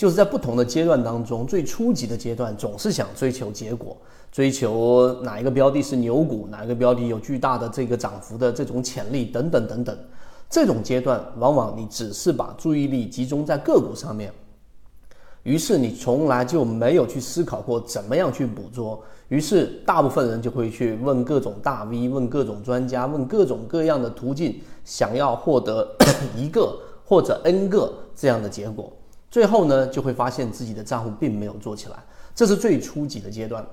就是在不同的阶段当中，最初级的阶段总是想追求结果，追求哪一个标的是牛股，哪一个标的有巨大的这个涨幅的这种潜力等等等等。这种阶段往往你只是把注意力集中在个股上面，于是你从来就没有去思考过怎么样去捕捉。于是大部分人就会去问各种大 V，问各种专家，问各种各样的途径，想要获得 一个或者 N 个这样的结果。最后呢，就会发现自己的账户并没有做起来，这是最初级的阶段。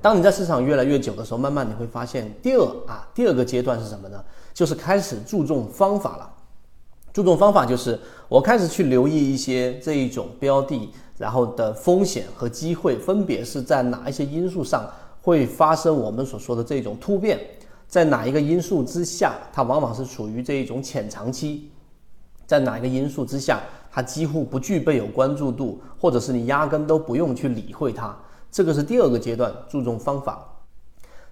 当你在市场越来越久的时候，慢慢你会发现，第二啊，第二个阶段是什么呢？就是开始注重方法了。注重方法就是我开始去留意一些这一种标的，然后的风险和机会分别是在哪一些因素上会发生我们所说的这种突变，在哪一个因素之下，它往往是处于这一种浅长期，在哪一个因素之下。它几乎不具备有关注度，或者是你压根都不用去理会它。这个是第二个阶段，注重方法。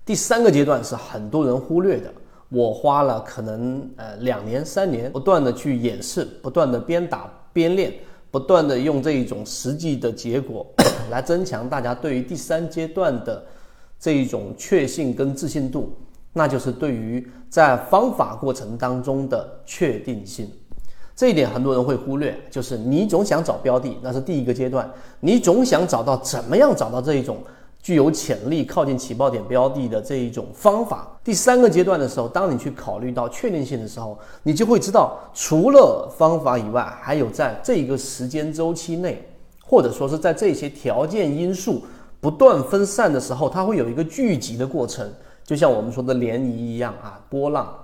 第三个阶段是很多人忽略的。我花了可能呃两年三年，不断的去演示，不断的边打边练，不断的用这一种实际的结果 来增强大家对于第三阶段的这一种确信跟自信度，那就是对于在方法过程当中的确定性。这一点很多人会忽略，就是你总想找标的，那是第一个阶段，你总想找到怎么样找到这一种具有潜力靠近起爆点标的的这一种方法。第三个阶段的时候，当你去考虑到确定性的时候，你就会知道，除了方法以外，还有在这一个时间周期内，或者说是在这些条件因素不断分散的时候，它会有一个聚集的过程，就像我们说的涟漪一样啊，波浪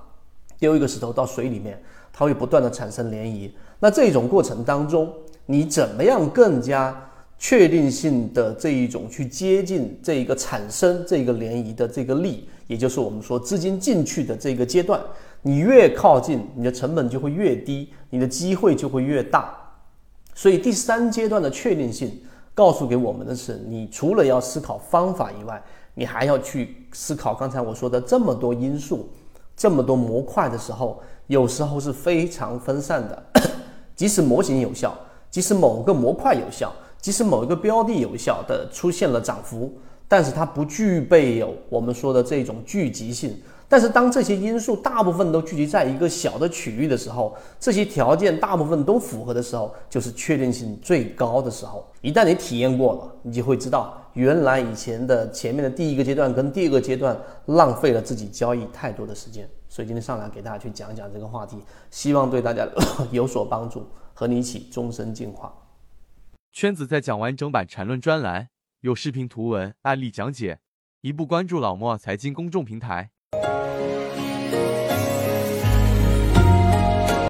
丢一个石头到水里面。它会不断的产生涟漪，那这种过程当中，你怎么样更加确定性的这一种去接近这一个产生这个涟漪的这个力，也就是我们说资金进去的这个阶段，你越靠近，你的成本就会越低，你的机会就会越大。所以第三阶段的确定性告诉给我们的是，你除了要思考方法以外，你还要去思考刚才我说的这么多因素。这么多模块的时候，有时候是非常分散的。即使模型有效，即使某个模块有效，即使某一个标的有效的出现了涨幅，但是它不具备有我们说的这种聚集性。但是当这些因素大部分都聚集在一个小的区域的时候，这些条件大部分都符合的时候，就是确定性最高的时候。一旦你体验过了，你就会知道，原来以前的前面的第一个阶段跟第二个阶段浪费了自己交易太多的时间。所以今天上来给大家去讲讲这个话题，希望对大家 有所帮助，和你一起终身进化。圈子在讲完整版缠论专栏，有视频、图文、案例讲解，一步关注老莫财经公众平台。